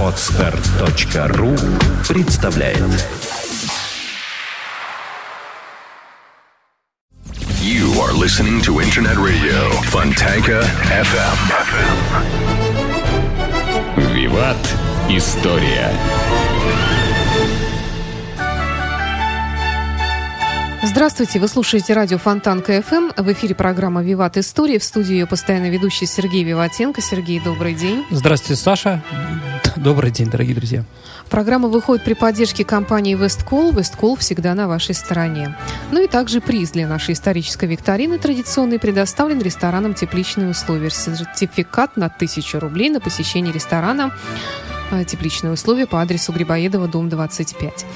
Отстар.ру представляет You are listening to Internet Radio Fontanka FM. Виват. История. Здравствуйте, вы слушаете радио Фонтан КФМ. В эфире программа «Виват История». В студии ее постоянно ведущий Сергей Виватенко. Сергей, добрый день. Здравствуйте, Саша. Добрый день, дорогие друзья. Программа выходит при поддержке компании «Весткол». «Весткол» всегда на вашей стороне. Ну и также приз для нашей исторической викторины традиционный предоставлен рестораном «Тепличные условия». Сертификат на 1000 рублей на посещение ресторана «Тепличные условия» по адресу Грибоедова, дом 25.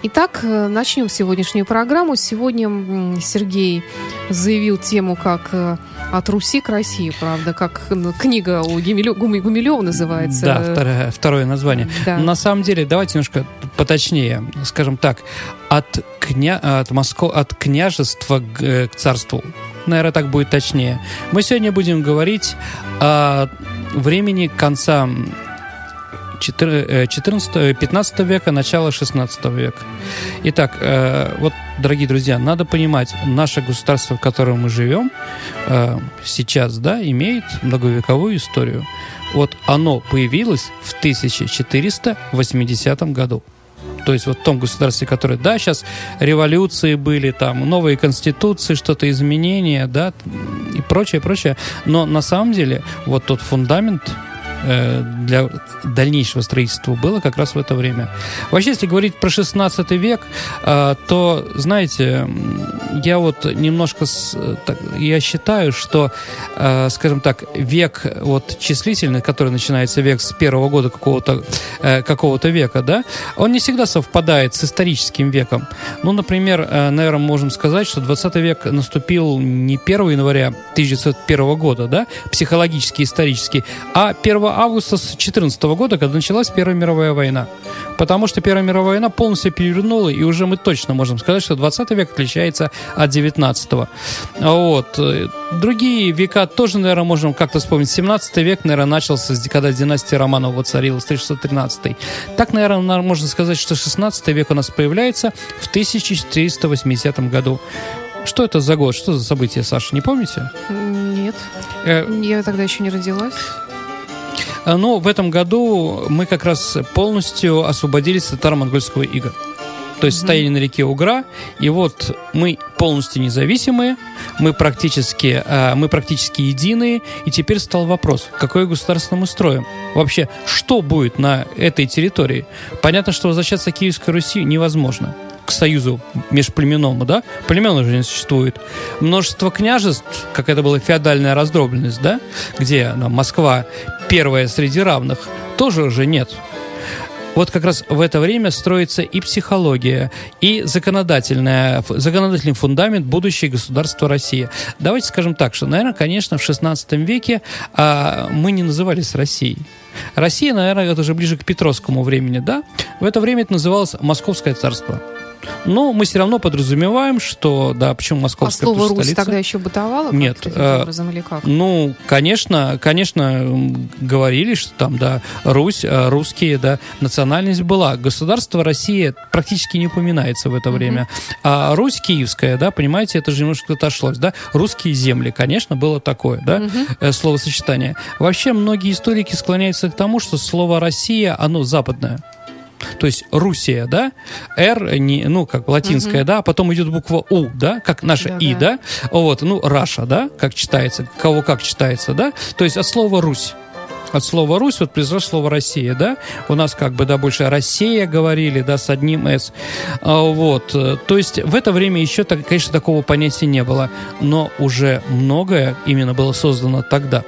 Итак, э, начнем сегодняшнюю программу. Сегодня Сергей заявил тему как э, «От Руси к России», правда, как книга у Гумилева называется. Да, второе, второе название. Да. На самом деле, давайте немножко поточнее, скажем так, от, кня... от, Москва... от княжества к, э, к царству. Наверное, так будет точнее. Мы сегодня будем говорить о времени конца 14, 15 э, века, начало 16 века. Итак, э, вот, дорогие друзья, надо понимать, наше государство, в котором мы живем э, сейчас, да, имеет многовековую историю. Вот оно появилось в 1480 году. То есть вот в том государстве, которое, да, сейчас революции были, там, новые конституции, что-то изменения, да, и прочее, прочее. Но на самом деле вот тот фундамент, для дальнейшего строительства было как раз в это время. Вообще, если говорить про 16 век, э, то, знаете, я вот немножко, я считаю, что, э, скажем так, век вот числительный, который начинается век с первого года какого-то какого века, да, он не всегда совпадает с историческим веком. Ну, например, наверное, можем сказать, что 20 век наступил не 1 января 1901 года, да, психологически, исторически, а 1 августа с 14 года, когда началась Первая мировая война. Потому что Первая мировая война полностью перевернула, и уже мы точно можем сказать, что 20 век отличается от 19 -го. Вот. Другие века тоже, наверное, можем как-то вспомнить. 17 век, наверное, начался, когда династия Романова воцарилась, 1613. Так, наверное, можно сказать, что 16 век у нас появляется в 1480 году. Что это за год? Что за событие, Саша, не помните? Нет. Э... Я тогда еще не родилась. А, но в этом году мы как раз полностью освободились от татаро-монгольского ига. То есть mm-hmm. стояли на реке Угра, и вот мы полностью независимые, мы практически, э, мы практически единые, и теперь стал вопрос, какое государство мы строим? Вообще, что будет на этой территории? Понятно, что возвращаться к Киевской Руси невозможно к союзу межплеменному, да? Племен уже не существует. Множество княжеств, как это была феодальная раздробленность, да? Где ну, Москва первая среди равных, тоже уже нет. Вот как раз в это время строится и психология, и законодательная, законодательный фундамент будущего государства России. Давайте скажем так, что, наверное, конечно, в XVI веке а, мы не назывались Россией. Россия, наверное, это уже ближе к Петровскому времени, да? В это время это называлось Московское царство. Но мы все равно подразумеваем, что, да, почему московская А слово «Русь» столица? тогда еще бытовало? Нет. Э, образом, или как? Ну, конечно, конечно, говорили, что там, да, Русь, э, русские, да, национальность была. Государство Россия практически не упоминается в это mm-hmm. время. А Русь киевская, да, понимаете, это же немножко отошлось, да. Русские земли, конечно, было такое, да, mm-hmm. словосочетание. Вообще, многие историки склоняются к тому, что слово «Россия», оно западное. То есть Русия, да, R, не, ну, как латинская, угу. да, а потом идет буква У, да, как наша да, И, да. да, вот, ну, Раша, да, как читается, кого как читается, да, то есть от слова Русь от слова Русь вот произошло слово Россия, да? У нас как бы, да, больше Россия говорили, да, с одним «с». А, вот. То есть в это время еще, конечно, такого понятия не было. Но уже многое именно было создано тогда.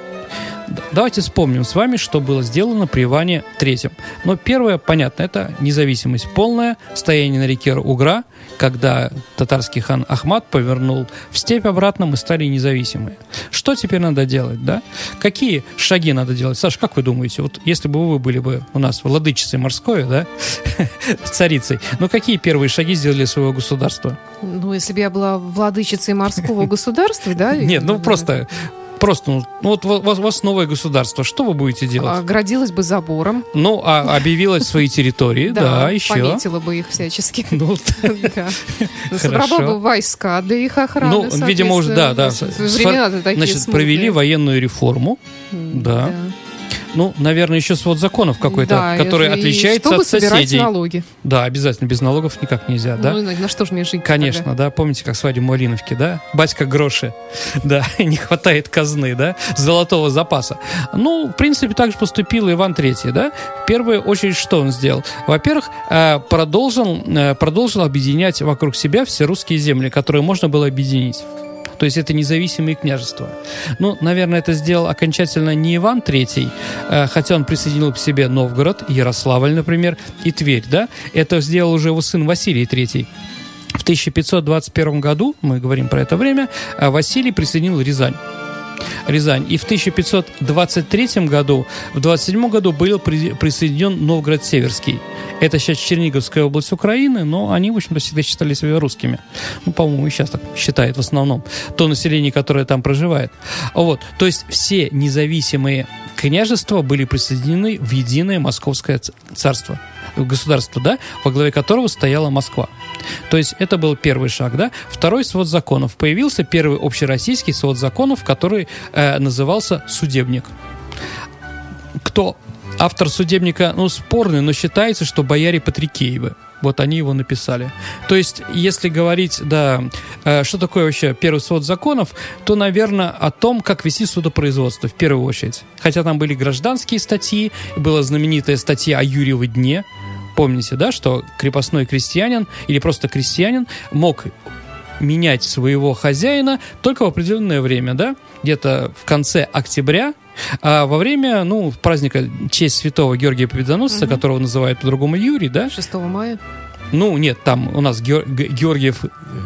Давайте вспомним с вами, что было сделано при Иване Третьем. Но первое, понятно, это независимость полная, стояние на реке Угра, когда татарский хан Ахмат повернул в степь обратно, мы стали независимые. Что теперь надо делать, да? Какие шаги надо делать? Саша, как вы думаете, вот если бы вы были бы у нас владычицей морской, да, царицей, ну какие первые шаги сделали своего государства? Ну, если бы я была владычицей морского государства, да? Нет, ну просто Просто, ну, вот у вас, у вас новое государство, что вы будете делать? Оградилась бы забором. Ну, а объявила свои территории, да, еще. Пометила бы их всячески. Ну, Да. Ну, Собрала бы войска для их охраны. Ну, видимо, уже, да, да. Времена-то такие Значит, провели военную реформу. Да. Ну, наверное, еще свод законов какой-то, Да, который и отличается чтобы от соседей. налоги. Да, обязательно, без налогов никак нельзя, да? Ну, на, что же мне жить Конечно, да, помните, как свадьба Малиновки, да? Батька гроши, да, не хватает казны, да, золотого запаса. Ну, в принципе, так же поступил Иван III, да? В первую очередь, что он сделал? Во-первых, э, продолжил, э, продолжил объединять вокруг себя все русские земли, которые можно было объединить. То есть это независимые княжества. Ну, наверное, это сделал окончательно не Иван III, э, хотя он присоединил к себе Новгород, Ярославль, например, и Тверь, да? Это сделал уже его сын Василий III. В 1521 году, мы говорим про это время, э, Василий присоединил Рязань. Рязань. И в 1523 году, в 27 году был при- присоединен Новгород-Северский. Это сейчас Черниговская область Украины, но они, в общем-то, всегда считали себя русскими. Ну, по-моему, и сейчас так считают в основном. То население, которое там проживает. Вот. То есть все независимые княжества были присоединены в единое Московское царство государство, да, во главе которого стояла Москва. То есть это был первый шаг, да. Второй свод законов. Появился первый общероссийский свод законов, который э, назывался «Судебник». Кто автор судебника, ну, спорный, но считается, что бояре Патрикеевы. Вот они его написали. То есть, если говорить, да, э, что такое вообще первый свод законов, то, наверное, о том, как вести судопроизводство в первую очередь. Хотя там были гражданские статьи, была знаменитая статья о Юрьеве дне. Помните, да, что крепостной крестьянин или просто крестьянин мог менять своего хозяина только в определенное время, да, где-то в конце октября, а во время, ну, праздника честь святого Георгия Победоносца, которого называют по-другому Юрий, да, 6 мая. ну, нет, там у нас Геор- Георгиев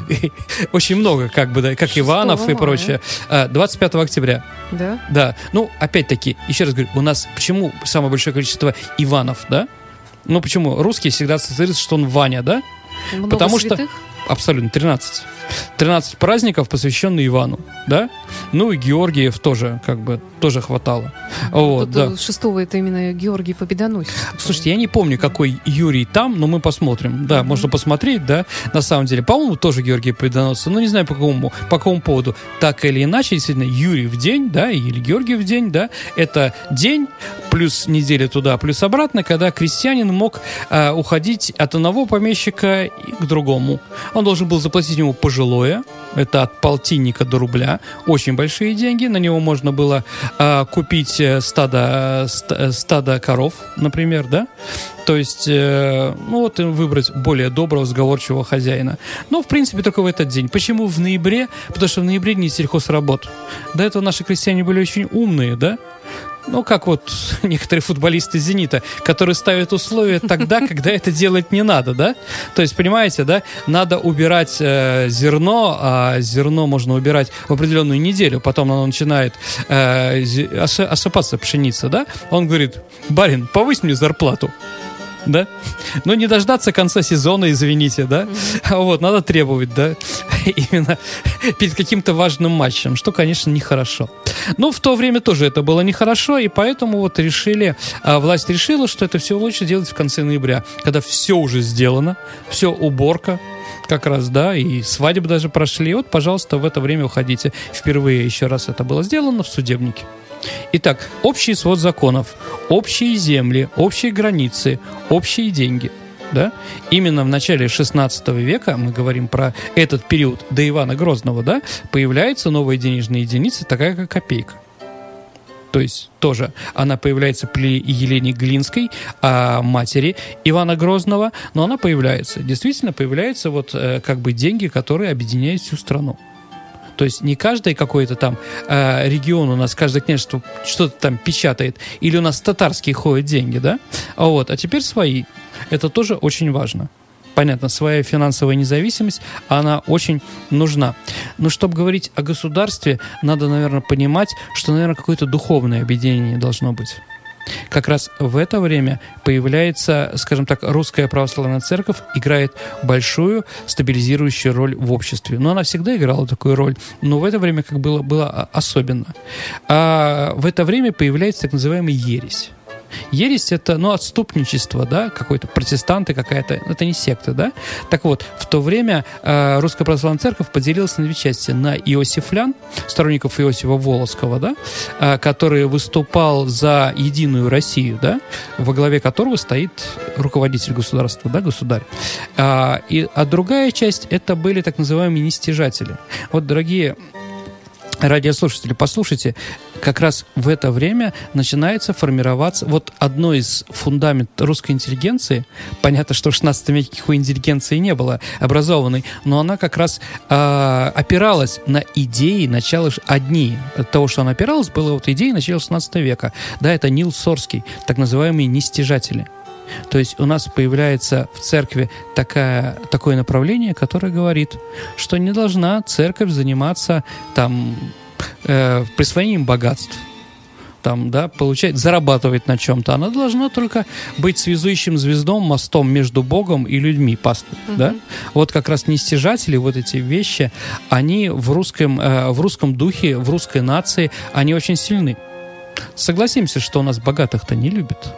очень много, как бы, да, как 6 Иванов и мая. прочее. А, 25 октября, Да? да. Ну, опять-таки, еще раз говорю, у нас почему самое большое количество Иванов, да? Ну, почему? Русские всегда ассоциируются, что он Ваня, да? Много Потому что- святых? Абсолютно, 13. 13 праздников, посвященных Ивану, да? Ну и Георгиев тоже, как бы, тоже хватало. Вот, Тут, да. э, Шестого это именно Георгий Победоносец. Слушайте, я не помню, какой Юрий там, но мы посмотрим. Да, можно посмотреть, да, на самом деле. По-моему, тоже Георгий Победоносцев, но не знаю по какому, по какому поводу. Так или иначе, действительно, Юрий в день, да, или Георгий в день, да, это день плюс неделя туда, плюс обратно, когда крестьянин мог а, уходить от одного помещика к другому. Он должен был заплатить ему пожилое, это от полтинника до рубля, очень большие деньги, на него можно было а, купить э, стадо, э, э, стадо коров, например, да, то есть, ну вот выбрать более доброго, сговорчивого хозяина. Но, в принципе, только в этот день. Почему в ноябре? Потому что в ноябре не сельхозработ. До этого наши крестьяне были очень умные, да? Ну, как вот некоторые футболисты «Зенита», которые ставят условия тогда, когда это делать не надо, да? То есть, понимаете, да? Надо убирать э, зерно, а зерно можно убирать в определенную неделю, потом оно начинает э, осыпаться пшеница, да? Он говорит, барин, повысь мне зарплату. Да? Ну, не дождаться конца сезона, извините, да? А Вот, надо требовать, да? Именно перед каким-то важным матчем, что, конечно, нехорошо. Но в то время тоже это было нехорошо, и поэтому вот решили, а, власть решила, что это все лучше делать в конце ноября, когда все уже сделано, все уборка, как раз, да, и свадьбы даже прошли. Вот, пожалуйста, в это время уходите. Впервые еще раз это было сделано в судебнике. Итак, общий свод законов, общие земли, общие границы, общие деньги. Да? Именно в начале 16 века, мы говорим про этот период до Ивана Грозного, да, появляется новая денежная единица, такая как копейка. То есть тоже она появляется при Елене Глинской, а, матери Ивана Грозного, но она появляется. Действительно появляются вот э, как бы деньги, которые объединяют всю страну. То есть не каждый какой-то там э, регион у нас, каждое княжество что-то там печатает, или у нас татарские ходят деньги, да? А вот, а теперь свои. Это тоже очень важно. Понятно, своя финансовая независимость, она очень нужна. Но чтобы говорить о государстве, надо, наверное, понимать, что, наверное, какое-то духовное объединение должно быть. Как раз в это время появляется, скажем так, русская православная церковь играет большую стабилизирующую роль в обществе. Но она всегда играла такую роль, но в это время как было, было особенно. А в это время появляется так называемый ересь. Ересь это, ну, отступничество, да, какой-то протестанты какая-то, это не секта, да. Так вот, в то время э, Русская Православная Церковь поделилась на две части. На иосифлян, сторонников Иосифа Волоского, да, э, который выступал за единую Россию, да, во главе которого стоит руководитель государства, да, государь. А, и, а другая часть это были так называемые нестяжатели. Вот, дорогие радиослушатели, послушайте, как раз в это время начинается формироваться вот одно из фундаментов русской интеллигенции. Понятно, что в 16 веке никакой интеллигенции не было образованной, но она как раз э, опиралась на идеи начала одни. От того, что она опиралась, было вот идеи начала 16 века. Да, это Нил Сорский, так называемые нестяжатели. То есть у нас появляется в церкви такая, такое направление, которое говорит, что не должна церковь заниматься там э, присвоением богатств, там, да, получать, зарабатывать на чем-то. Она должна только быть связующим звездом, мостом между Богом и людьми, пастырь, uh-huh. да. Вот как раз нестяжатели, вот эти вещи, они в русском, э, в русском духе, в русской нации, они очень сильны. Согласимся, что у нас богатых-то не любят.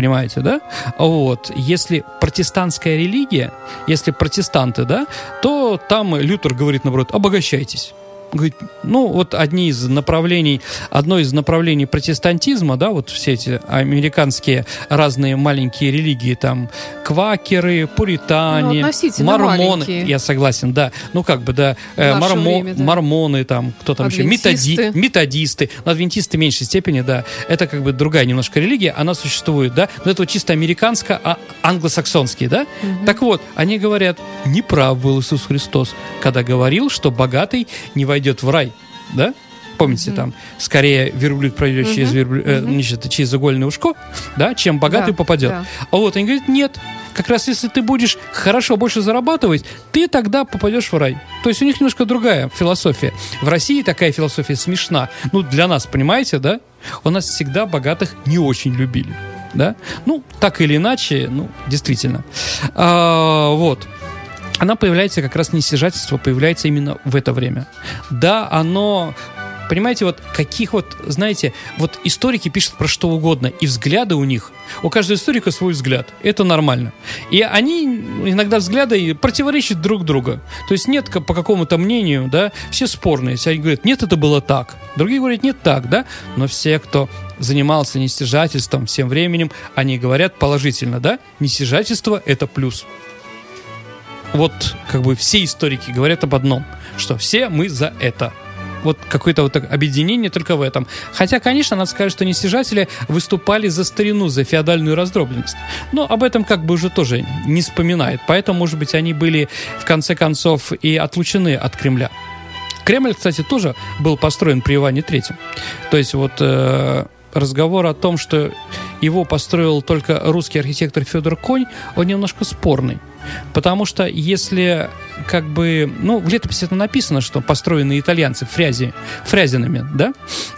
Понимаете, да? Вот. Если протестантская религия, если протестанты, да, то там Лютер говорит, наоборот, обогащайтесь говорит, ну, вот одни из направлений, одно из направлений протестантизма, да, вот все эти американские разные маленькие религии, там, квакеры, пуритане, ну, мормоны. Маленькие. Я согласен, да. Ну, как бы, да, э, мормо, время, да. мормоны, там, кто там еще, методи, методисты, но адвентисты в меньшей степени, да. Это как бы другая немножко религия, она существует, да, но это вот чисто американско, а англосаксонские, да. Угу. Так вот, они говорят, неправ был Иисус Христос, когда говорил, что богатый не войдет войдет в рай, да? Помните, mm-hmm. там, скорее верблюд пройдет mm-hmm. через, верблю... mm-hmm. э, значит, через игольное ушко, да, чем богатый да, попадет. Да. А вот они говорят, нет, как раз если ты будешь хорошо больше зарабатывать, ты тогда попадешь в рай. То есть у них немножко другая философия. В России такая философия смешна. Ну, для нас, понимаете, да? У нас всегда богатых не очень любили. Да? Ну, так или иначе, ну, действительно. А, вот она появляется как раз не стяжательство, появляется именно в это время. Да, оно понимаете, вот каких вот, знаете, вот историки пишут про что угодно, и взгляды у них, у каждого историка свой взгляд, это нормально. И они иногда взгляды противоречат друг другу. То есть нет по какому-то мнению, да, все спорные. Все говорят, нет, это было так. Другие говорят, нет, так, да. Но все, кто занимался нестяжательством всем временем, они говорят положительно, да, нестяжательство – это плюс вот как бы все историки говорят об одном, что все мы за это. Вот какое-то вот объединение только в этом. Хотя, конечно, надо сказать, что нестяжатели выступали за старину, за феодальную раздробленность. Но об этом как бы уже тоже не вспоминает. Поэтому, может быть, они были в конце концов и отлучены от Кремля. Кремль, кстати, тоже был построен при Иване Третьем. То есть вот э, разговор о том, что его построил только русский архитектор Федор Конь, он немножко спорный. Потому что если как бы, ну, в летописи это написано, что построены итальянцы фрязи, фрязинами, да?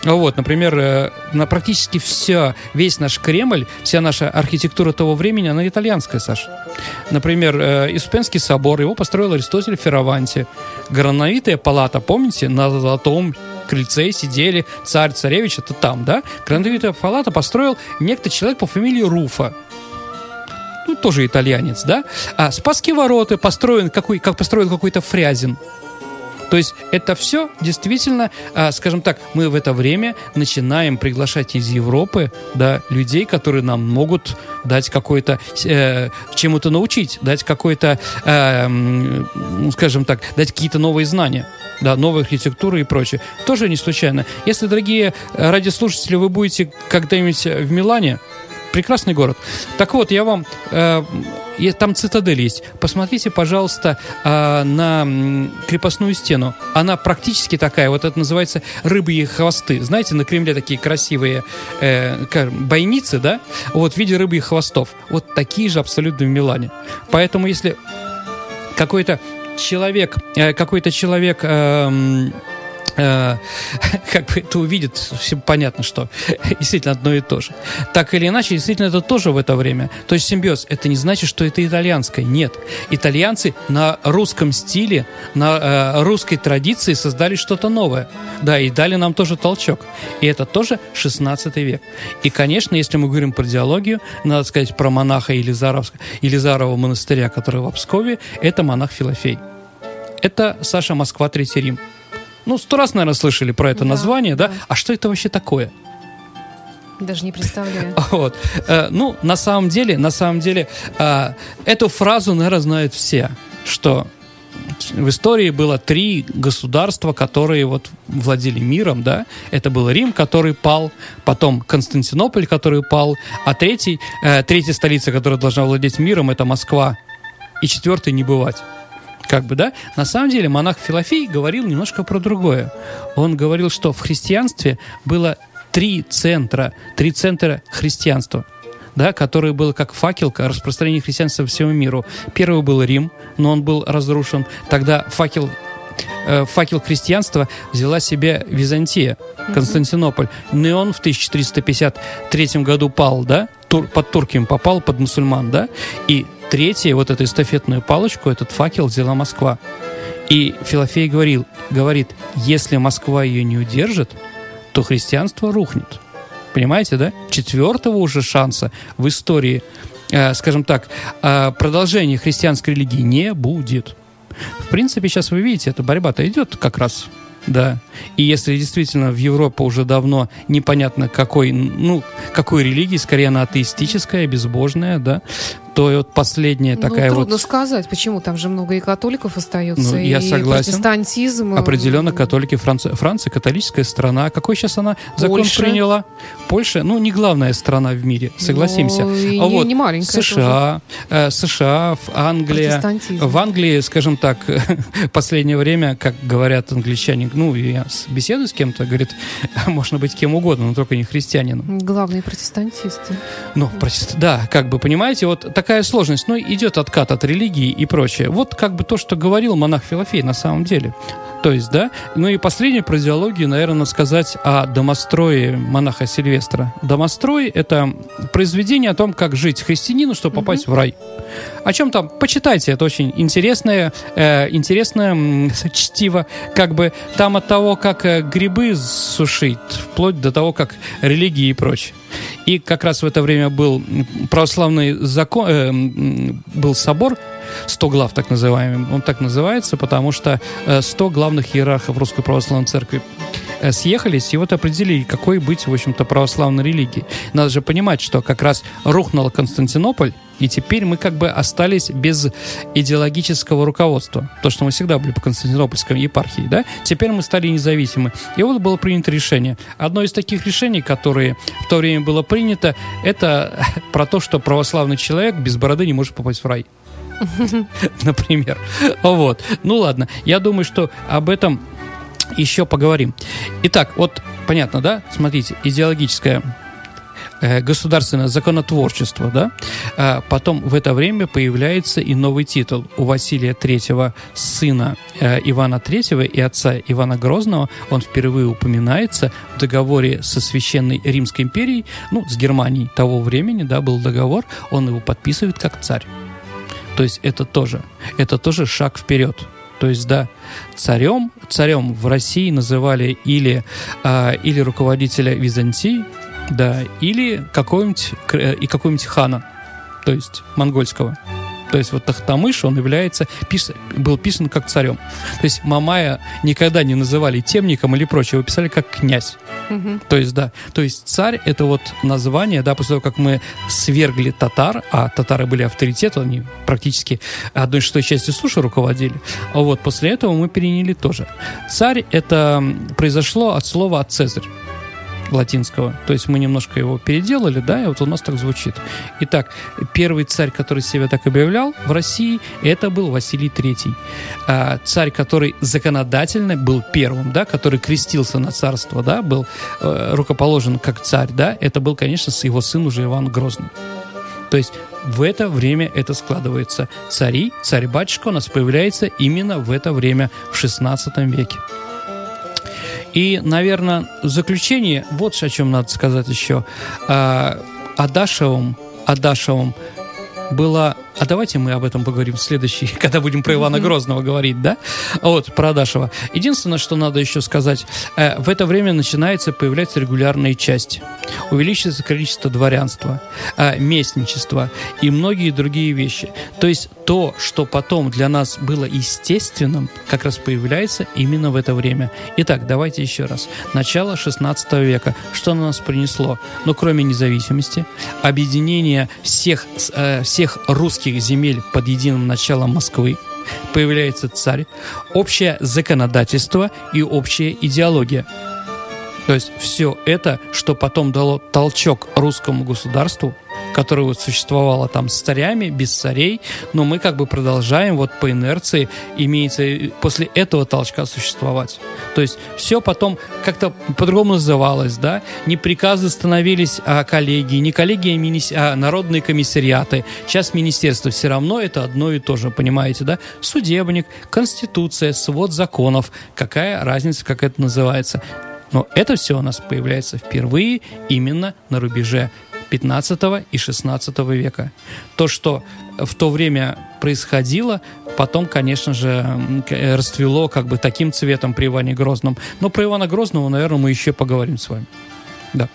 Вот, например, э, на практически все, весь наш Кремль, вся наша архитектура того времени, она итальянская, Саша. Например, э, Испенский собор, его построил Аристотель Ферраванти. Грановитая палата, помните, на золотом крыльце сидели царь, царевич, это там, да? Грановитая палата построил некто человек по фамилии Руфа ну, тоже итальянец, да, а Спасские ворота построен, какой, как построен какой-то Фрязин. То есть это все действительно, а, скажем так, мы в это время начинаем приглашать из Европы да, людей, которые нам могут дать какой-то, э, чему-то научить, дать какой-то, э, скажем так, дать какие-то новые знания да, новая архитектура и прочее. Тоже не случайно. Если, дорогие радиослушатели, вы будете когда-нибудь в Милане, прекрасный город. Так вот, я вам... Э, там цитадель есть. Посмотрите, пожалуйста, э, на крепостную стену. Она практически такая, вот это называется рыбьи хвосты. Знаете, на Кремле такие красивые э, бойницы, да? Вот в виде рыбьих хвостов. Вот такие же абсолютно в Милане. Поэтому если какой-то человек, э, какой-то человек... Э, как бы это увидит, все понятно, что действительно одно и то же. Так или иначе, действительно это тоже в это время. То есть симбиоз, это не значит, что это итальянское. Нет. Итальянцы на русском стиле, на э, русской традиции создали что-то новое. Да, и дали нам тоже толчок. И это тоже 16 век. И, конечно, если мы говорим про диалогию, надо сказать про монаха Елизаров, Елизарова монастыря, который в Пскове, это монах Филофей. Это Саша Москва, Третий Рим. Ну, сто раз, наверное, слышали про это Да, название, да? да. А что это вообще такое? Даже не представляю. Вот. Э, ну, на самом деле, на самом деле, э, эту фразу, наверное, знают все, что в истории было три государства, которые вот владели миром, да. Это был Рим, который пал, потом Константинополь, который пал, а третий, э, третья столица, которая должна владеть миром, это Москва. И четвертый не бывать. Как бы, да? На самом деле монах Филофей говорил немножко про другое. Он говорил, что в христианстве было три центра, три центра христианства да, который был как факел к распространению христианства по всему миру. Первый был Рим, но он был разрушен. Тогда факел э, факел христианства взяла себе Византия, Константинополь. Но и он в 1453 году пал, да, Тур- под Туркием попал, под мусульман, да, и третье, вот эту эстафетную палочку, этот факел взяла Москва. И Филофей говорил, говорит, если Москва ее не удержит, то христианство рухнет. Понимаете, да? Четвертого уже шанса в истории, э, скажем так, э, продолжения христианской религии не будет. В принципе, сейчас вы видите, эта борьба-то идет как раз. Да. И если действительно в Европе уже давно непонятно какой, ну, какой религии, скорее она атеистическая, безбожная, да, то вот последняя такая ну, трудно вот... сказать, почему там же много и католиков остается, Ну, я и согласен. протестантизм. Определенно католики Франция, Франция католическая страна. Какой сейчас она закон Польша. приняла? Польша, ну, не главная страна в мире, согласимся. И А не- вот не маленькая США, э, США, Англия. В Англии, скажем так, последнее время, как говорят англичане, ну, я беседую с кем-то, говорит, можно быть кем угодно, но только не христианином. Главные протестантисты. Ну, протест- да, как бы, понимаете, вот такая сложность. Ну, идет откат от религии и прочее. Вот как бы то, что говорил монах Филофей на самом деле. То есть, да. Ну и последнее про идеологию, наверное, надо сказать о домострое монаха Сильвестра. Домострой — это произведение о том, как жить христианину, чтобы попасть в рай. О чем там? Почитайте, это очень интересное, э, интересное м, чтиво. Как бы там от того, как э, грибы сушить, вплоть до того, как религии и прочее. И как раз в это время был православный закон, э, был собор 100 глав, так называемый. Он так называется, потому что э, 100 главных иерархов Русской Православной Церкви э, съехались и вот определили, какой быть, в общем-то, православной религией. Надо же понимать, что как раз рухнул Константинополь, и теперь мы как бы остались без идеологического руководства. То, что мы всегда были по Константинопольской епархии, да? Теперь мы стали независимы. И вот было принято решение. Одно из таких решений, которые в то время было принято, это про то, что православный человек без бороды не может попасть в рай. Например. Вот. Ну ладно. Я думаю, что об этом еще поговорим. Итак, вот понятно, да? Смотрите, идеологическое э, государственное законотворчество, да, А потом в это время появляется и новый титул у Василия III, сына э, Ивана III и отца Ивана Грозного, он впервые упоминается в договоре со Священной Римской империей, ну, с Германией того времени, да, был договор, он его подписывает как царь. То есть это тоже, это тоже шаг вперед. То есть, да, царем, царем в России называли или, а, или руководителя Византии, да, или какого-нибудь, э, и какого-нибудь хана, то есть монгольского. То есть вот Тахтамыш, он является, пис- был писан как царем. То есть Мамая никогда не называли темником или прочее, его писали как князь. То есть, да, то есть царь это вот название, да, после того, как мы свергли татар, а татары были авторитет, они практически одной шестой частью суши руководили, а вот после этого мы переняли тоже. Царь это произошло от слова от Цезарь латинского. То есть мы немножко его переделали, да, и вот у нас так звучит. Итак, первый царь, который себя так объявлял в России, это был Василий III. А, царь, который законодательно был первым, да, который крестился на царство, да, был э, рукоположен как царь, да, это был, конечно, его сын уже Иван Грозный. То есть в это время это складывается. Цари, царь-батюшка у нас появляется именно в это время, в 16 веке. И, наверное, в заключение, вот о чем надо сказать еще. А, Адашевым, Адашевым было... А давайте мы об этом поговорим в следующий, когда будем про Ивана Грозного говорить, да? Вот, про Адашева. Единственное, что надо еще сказать, э, в это время начинается появляться регулярная часть. Увеличивается количество дворянства, э, местничества и многие другие вещи. То есть то, что потом для нас было естественным, как раз появляется именно в это время. Итак, давайте еще раз. Начало 16 века. Что на нас принесло? Ну, кроме независимости, объединение всех, э, всех русских земель под единым началом Москвы, появляется царь, общее законодательство и общая идеология. То есть все это, что потом дало толчок русскому государству, которое вот существовало там с царями, без царей, но мы как бы продолжаем вот по инерции, имеется после этого толчка существовать. То есть все потом как-то по-другому называлось, да, не приказы становились а коллегии, не коллегии, а, мини... а народные комиссариаты. Сейчас министерство все равно это одно и то же, понимаете, да? Судебник, конституция, свод законов. Какая разница, как это называется? Но это все у нас появляется впервые именно на рубеже 15 и 16 века. То, что в то время происходило, потом, конечно же, расцвело как бы таким цветом при Иване Грозном. Но про Ивана Грозного, наверное, мы еще поговорим с вами. Да.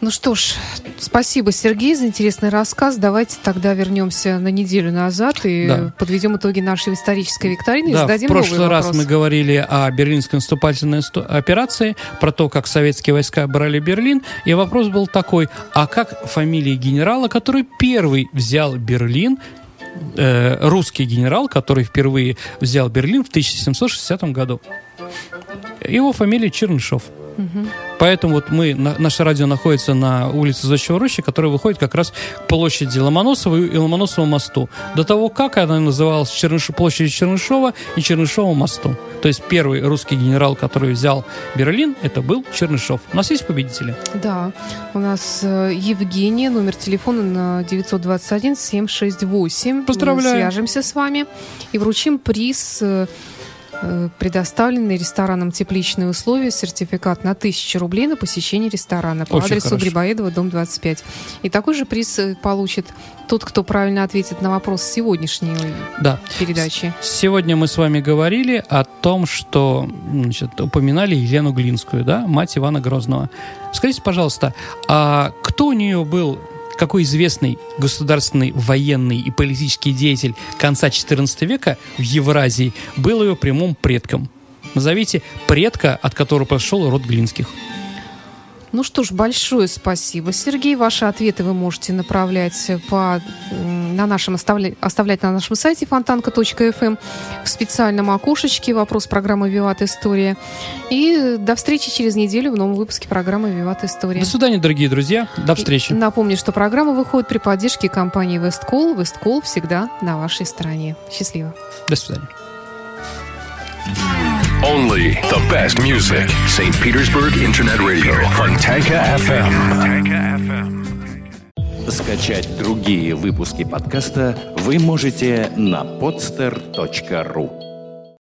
Ну что ж, спасибо, Сергей, за интересный рассказ. Давайте тогда вернемся на неделю назад и да. подведем итоги нашей исторической викторины да, и зададим в прошлый раз мы говорили о берлинской наступательной операции, про то, как советские войска брали Берлин, и вопрос был такой, а как фамилия генерала, который первый взял Берлин, э, русский генерал, который впервые взял Берлин в 1760 году? Его фамилия Чернышов. Угу. Поэтому вот мы, на, наше радио находится на улице Зодчего рощи, которая выходит как раз к площади Ломоносова и Ломоносовому мосту. До того, как она называлась Черныш... площадью Чернышова и Чернышовому мосту. То есть первый русский генерал, который взял Берлин, это был Чернышов. У нас есть победители? Да. У нас э, Евгения, номер телефона на 921-768. Поздравляю. Мы свяжемся с вами и вручим приз Э, предоставлены рестораном «Тепличные условия» сертификат на 1000 рублей на посещение ресторана по Очень адресу хорошо. Грибоедова, дом 25. И такой же приз э, получит тот, кто правильно ответит на вопрос сегодняшней Да. передачи. Сегодня мы с вами говорили о том, что значит, упоминали Елену Глинскую, да, мать Ивана Грозного. Скажите, пожалуйста, а кто у нее был какой известный государственный военный и политический деятель конца XIV века в Евразии был ее прямым предком? Назовите предка, от которого пошел род Глинских. Ну что ж, большое спасибо, Сергей. Ваши ответы вы можете направлять по, на нашем, оставлять, оставлять на нашем сайте фонтанка.фм в специальном окошечке вопрос программы «Виват История». И до встречи через неделю в новом выпуске программы «Виват История». До свидания, дорогие друзья. До встречи. И напомню, что программа выходит при поддержке компании «Весткол». «Весткол» всегда на вашей стороне. Счастливо. До свидания. Only the best music. St. Petersburg Internet Radio. Fontanka FM. Скачать другие выпуски подкаста вы можете на podster.ru.